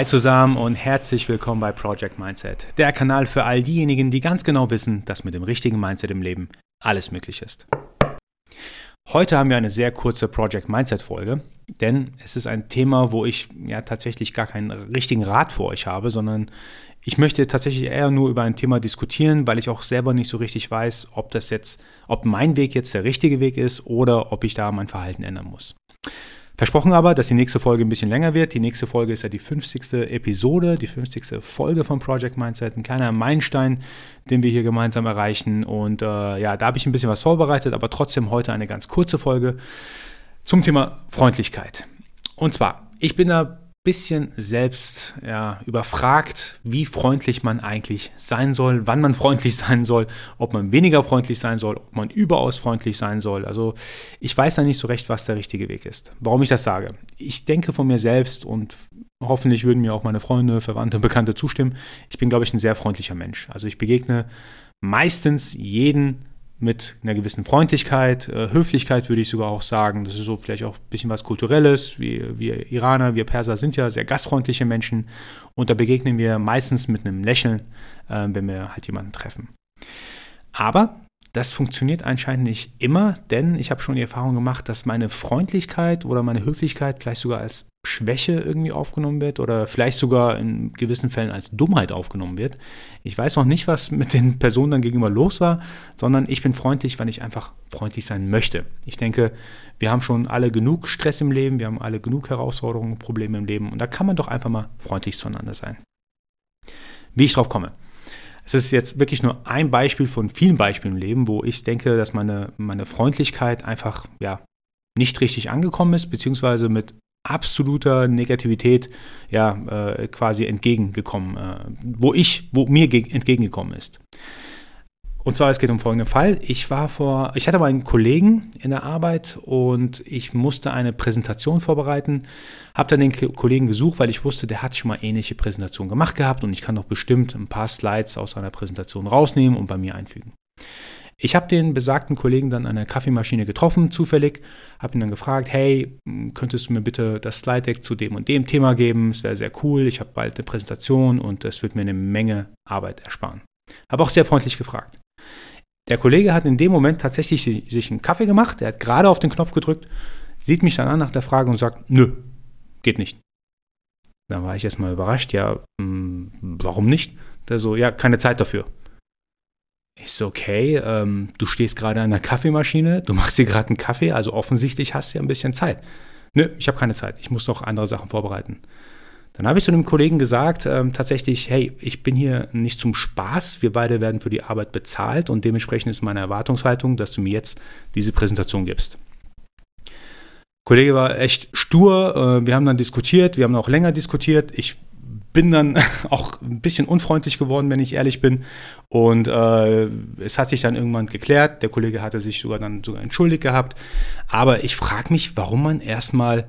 Hi zusammen und herzlich willkommen bei Project Mindset, der Kanal für all diejenigen, die ganz genau wissen, dass mit dem richtigen Mindset im Leben alles möglich ist. Heute haben wir eine sehr kurze Project Mindset Folge, denn es ist ein Thema, wo ich ja tatsächlich gar keinen richtigen Rat für euch habe, sondern ich möchte tatsächlich eher nur über ein Thema diskutieren, weil ich auch selber nicht so richtig weiß, ob das jetzt, ob mein Weg jetzt der richtige Weg ist oder ob ich da mein Verhalten ändern muss. Versprochen aber, dass die nächste Folge ein bisschen länger wird. Die nächste Folge ist ja die 50. Episode, die 50. Folge von Project Mindset. Ein kleiner Meilenstein, den wir hier gemeinsam erreichen. Und äh, ja, da habe ich ein bisschen was vorbereitet, aber trotzdem heute eine ganz kurze Folge zum Thema Freundlichkeit. Und zwar, ich bin da bisschen selbst ja, überfragt, wie freundlich man eigentlich sein soll, wann man freundlich sein soll, ob man weniger freundlich sein soll, ob man überaus freundlich sein soll. Also ich weiß da nicht so recht, was der richtige Weg ist. Warum ich das sage? Ich denke von mir selbst und hoffentlich würden mir auch meine Freunde, Verwandte, Bekannte zustimmen. Ich bin, glaube ich, ein sehr freundlicher Mensch. Also ich begegne meistens jeden mit einer gewissen Freundlichkeit, äh, Höflichkeit würde ich sogar auch sagen. Das ist so vielleicht auch ein bisschen was Kulturelles. Wir, wir Iraner, wir Perser sind ja sehr gastfreundliche Menschen und da begegnen wir meistens mit einem Lächeln, äh, wenn wir halt jemanden treffen. Aber das funktioniert anscheinend nicht immer, denn ich habe schon die Erfahrung gemacht, dass meine Freundlichkeit oder meine Höflichkeit vielleicht sogar als Schwäche irgendwie aufgenommen wird oder vielleicht sogar in gewissen Fällen als Dummheit aufgenommen wird. Ich weiß noch nicht, was mit den Personen dann gegenüber los war, sondern ich bin freundlich, weil ich einfach freundlich sein möchte. Ich denke, wir haben schon alle genug Stress im Leben, wir haben alle genug Herausforderungen, Probleme im Leben und da kann man doch einfach mal freundlich zueinander sein. Wie ich drauf komme. Es ist jetzt wirklich nur ein Beispiel von vielen Beispielen im Leben, wo ich denke, dass meine, meine Freundlichkeit einfach ja, nicht richtig angekommen ist, beziehungsweise mit absoluter Negativität ja äh, quasi entgegengekommen, äh, wo ich, wo mir entgegengekommen ist. Und zwar, es geht um folgenden Fall. Ich war vor, ich hatte mal einen Kollegen in der Arbeit und ich musste eine Präsentation vorbereiten. Habe dann den Kollegen gesucht, weil ich wusste, der hat schon mal ähnliche Präsentationen gemacht gehabt und ich kann doch bestimmt ein paar Slides aus seiner Präsentation rausnehmen und bei mir einfügen. Ich habe den besagten Kollegen dann an der Kaffeemaschine getroffen, zufällig, habe ihn dann gefragt, hey, könntest du mir bitte das Slide Deck zu dem und dem Thema geben? Es wäre sehr cool, ich habe bald eine Präsentation und das wird mir eine Menge Arbeit ersparen. Habe auch sehr freundlich gefragt. Der Kollege hat in dem Moment tatsächlich sich einen Kaffee gemacht, er hat gerade auf den Knopf gedrückt, sieht mich dann an nach der Frage und sagt, nö, geht nicht. Dann war ich erstmal überrascht, ja, hm, warum nicht? Der so, ja, keine Zeit dafür. Ich so, okay, ähm, du stehst gerade an der Kaffeemaschine, du machst dir gerade einen Kaffee, also offensichtlich hast du ja ein bisschen Zeit. Nö, ich habe keine Zeit, ich muss noch andere Sachen vorbereiten. Dann habe ich zu einem Kollegen gesagt, ähm, tatsächlich, hey, ich bin hier nicht zum Spaß, wir beide werden für die Arbeit bezahlt und dementsprechend ist meine Erwartungshaltung, dass du mir jetzt diese Präsentation gibst. Der Kollege war echt stur, äh, wir haben dann diskutiert, wir haben auch länger diskutiert. Ich bin dann auch ein bisschen unfreundlich geworden, wenn ich ehrlich bin. Und äh, es hat sich dann irgendwann geklärt. Der Kollege hatte sich sogar dann sogar entschuldigt gehabt. Aber ich frage mich, warum man erstmal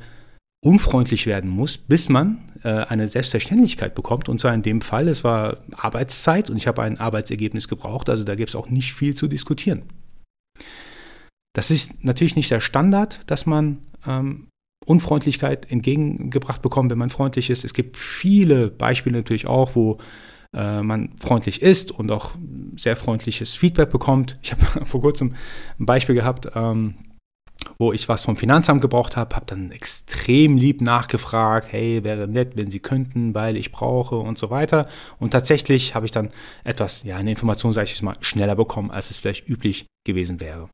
unfreundlich werden muss, bis man äh, eine Selbstverständlichkeit bekommt. Und zwar in dem Fall, es war Arbeitszeit und ich habe ein Arbeitsergebnis gebraucht, also da gibt es auch nicht viel zu diskutieren. Das ist natürlich nicht der Standard, dass man ähm, Unfreundlichkeit entgegengebracht bekommt, wenn man freundlich ist. Es gibt viele Beispiele natürlich auch, wo äh, man freundlich ist und auch sehr freundliches Feedback bekommt. Ich habe vor kurzem ein Beispiel gehabt. Ähm, wo ich was vom Finanzamt gebraucht habe, habe dann extrem lieb nachgefragt, hey, wäre nett, wenn Sie könnten, weil ich brauche und so weiter. Und tatsächlich habe ich dann etwas, ja, eine Information, sage ich mal, schneller bekommen, als es vielleicht üblich gewesen wäre.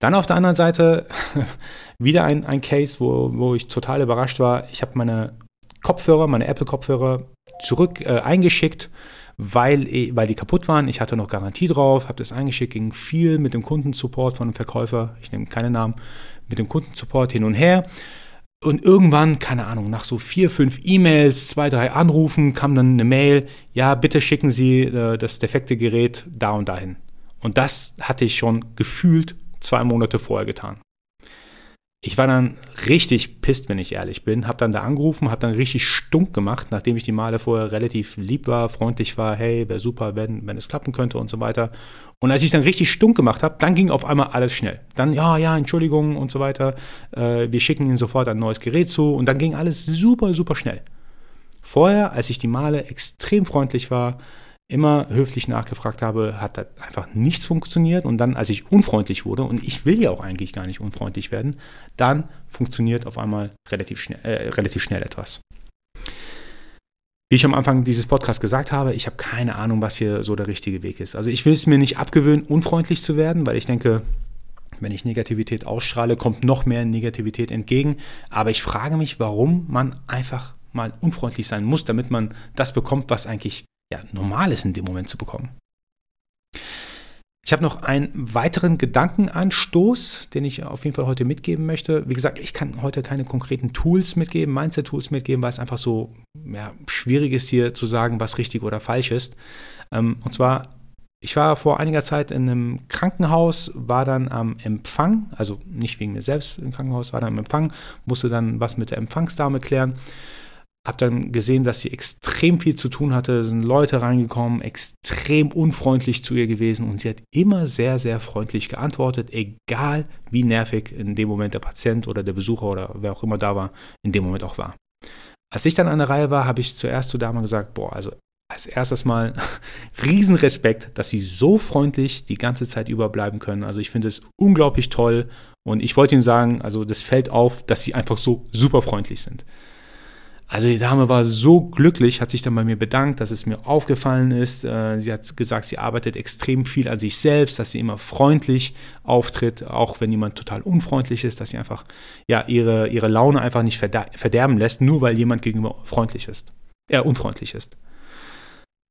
Dann auf der anderen Seite wieder ein, ein Case, wo, wo ich total überrascht war. Ich habe meine Kopfhörer, meine Apple-Kopfhörer zurück äh, eingeschickt weil, weil die kaputt waren. Ich hatte noch Garantie drauf, habe das eingeschickt, ging viel mit dem Kundensupport von dem Verkäufer, ich nehme keine Namen, mit dem Kundensupport hin und her. Und irgendwann, keine Ahnung, nach so vier, fünf E-Mails, zwei, drei Anrufen kam dann eine Mail, ja, bitte schicken Sie äh, das defekte Gerät da und dahin. Und das hatte ich schon gefühlt zwei Monate vorher getan ich war dann richtig pisst, wenn ich ehrlich bin. Hab dann da angerufen, hab dann richtig stunk gemacht, nachdem ich die Male vorher relativ lieb war, freundlich war, hey, wäre super, wenn, wenn es klappen könnte und so weiter. Und als ich dann richtig stunk gemacht habe, dann ging auf einmal alles schnell. Dann, ja, ja, Entschuldigung und so weiter. Äh, wir schicken Ihnen sofort ein neues Gerät zu und dann ging alles super, super schnell. vorher, als ich die Male extrem freundlich war, immer höflich nachgefragt habe, hat einfach nichts funktioniert. Und dann, als ich unfreundlich wurde, und ich will ja auch eigentlich gar nicht unfreundlich werden, dann funktioniert auf einmal relativ schnell, äh, relativ schnell etwas. Wie ich am Anfang dieses Podcasts gesagt habe, ich habe keine Ahnung, was hier so der richtige Weg ist. Also ich will es mir nicht abgewöhnen, unfreundlich zu werden, weil ich denke, wenn ich Negativität ausstrahle, kommt noch mehr Negativität entgegen. Aber ich frage mich, warum man einfach mal unfreundlich sein muss, damit man das bekommt, was eigentlich ja, normal ist in dem Moment zu bekommen. Ich habe noch einen weiteren Gedankenanstoß, den ich auf jeden Fall heute mitgeben möchte. Wie gesagt, ich kann heute keine konkreten Tools mitgeben, Mindset-Tools mitgeben, weil es einfach so ja, schwierig ist, hier zu sagen, was richtig oder falsch ist. Ähm, und zwar, ich war vor einiger Zeit in einem Krankenhaus, war dann am Empfang, also nicht wegen mir selbst im Krankenhaus, war dann am Empfang, musste dann was mit der Empfangsdame klären habe dann gesehen, dass sie extrem viel zu tun hatte, sind Leute reingekommen, extrem unfreundlich zu ihr gewesen und sie hat immer sehr, sehr freundlich geantwortet, egal wie nervig in dem Moment der Patient oder der Besucher oder wer auch immer da war, in dem Moment auch war. Als ich dann an der Reihe war, habe ich zuerst zu Dame gesagt, boah, also als erstes mal Riesenrespekt, dass sie so freundlich die ganze Zeit überbleiben können. Also ich finde es unglaublich toll und ich wollte Ihnen sagen, also das fällt auf, dass sie einfach so super freundlich sind. Also die Dame war so glücklich, hat sich dann bei mir bedankt, dass es mir aufgefallen ist. Äh, sie hat gesagt, sie arbeitet extrem viel an sich selbst, dass sie immer freundlich auftritt, auch wenn jemand total unfreundlich ist, dass sie einfach ja ihre, ihre Laune einfach nicht verderben lässt, nur weil jemand gegenüber freundlich ist, äh, unfreundlich ist.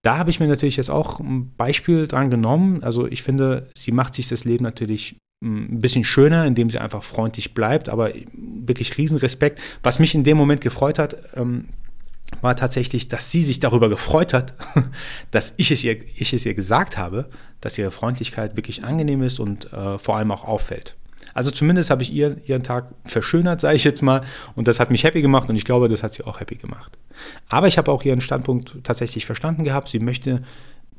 Da habe ich mir natürlich jetzt auch ein Beispiel dran genommen. Also ich finde, sie macht sich das Leben natürlich ein bisschen schöner, indem sie einfach freundlich bleibt, aber wirklich Riesenrespekt. Was mich in dem Moment gefreut hat, ähm, war tatsächlich, dass sie sich darüber gefreut hat, dass ich es ihr, ich es ihr gesagt habe, dass ihre Freundlichkeit wirklich angenehm ist und äh, vor allem auch auffällt. Also zumindest habe ich ihr, ihren Tag verschönert, sage ich jetzt mal, und das hat mich happy gemacht und ich glaube, das hat sie auch happy gemacht. Aber ich habe auch ihren Standpunkt tatsächlich verstanden gehabt. Sie möchte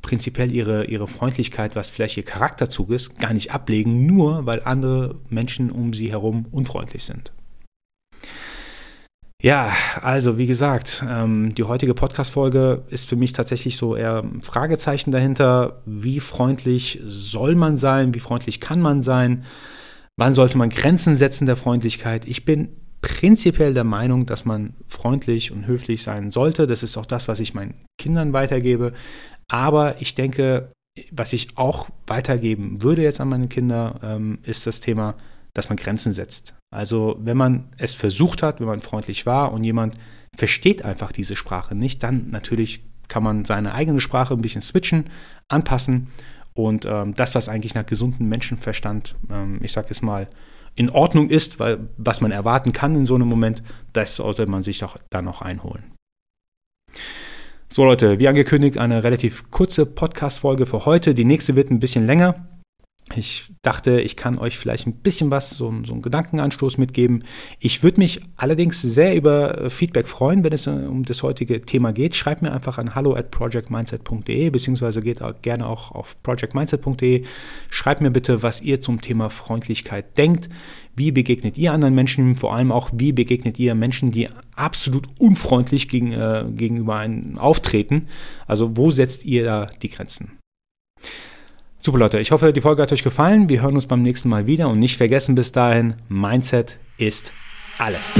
prinzipiell ihre, ihre Freundlichkeit, was vielleicht ihr Charakterzug ist, gar nicht ablegen, nur weil andere Menschen um sie herum unfreundlich sind. Ja, also wie gesagt, ähm, die heutige Podcast-Folge ist für mich tatsächlich so eher ein Fragezeichen dahinter. Wie freundlich soll man sein? Wie freundlich kann man sein? Wann sollte man Grenzen setzen der Freundlichkeit? Ich bin prinzipiell der Meinung, dass man freundlich und höflich sein sollte. Das ist auch das, was ich meinen Kindern weitergebe. Aber ich denke, was ich auch weitergeben würde jetzt an meine Kinder, ähm, ist das Thema, dass man Grenzen setzt. Also wenn man es versucht hat, wenn man freundlich war und jemand versteht einfach diese Sprache nicht, dann natürlich kann man seine eigene Sprache ein bisschen switchen, anpassen und ähm, das, was eigentlich nach gesundem Menschenverstand, ähm, ich sage es mal, in Ordnung ist, weil was man erwarten kann in so einem Moment, das sollte man sich doch dann noch einholen. So Leute, wie angekündigt, eine relativ kurze Podcast-Folge für heute. Die nächste wird ein bisschen länger. Ich dachte, ich kann euch vielleicht ein bisschen was, so, so einen Gedankenanstoß mitgeben. Ich würde mich allerdings sehr über äh, Feedback freuen, wenn es äh, um das heutige Thema geht. Schreibt mir einfach an hallo at projectmindset.de, beziehungsweise geht auch gerne auch auf projectmindset.de. Schreibt mir bitte, was ihr zum Thema Freundlichkeit denkt. Wie begegnet ihr anderen Menschen? Vor allem auch, wie begegnet ihr Menschen, die absolut unfreundlich gegen, äh, gegenüber einem auftreten? Also, wo setzt ihr da die Grenzen? Super Leute, ich hoffe, die Folge hat euch gefallen. Wir hören uns beim nächsten Mal wieder und nicht vergessen bis dahin, Mindset ist alles.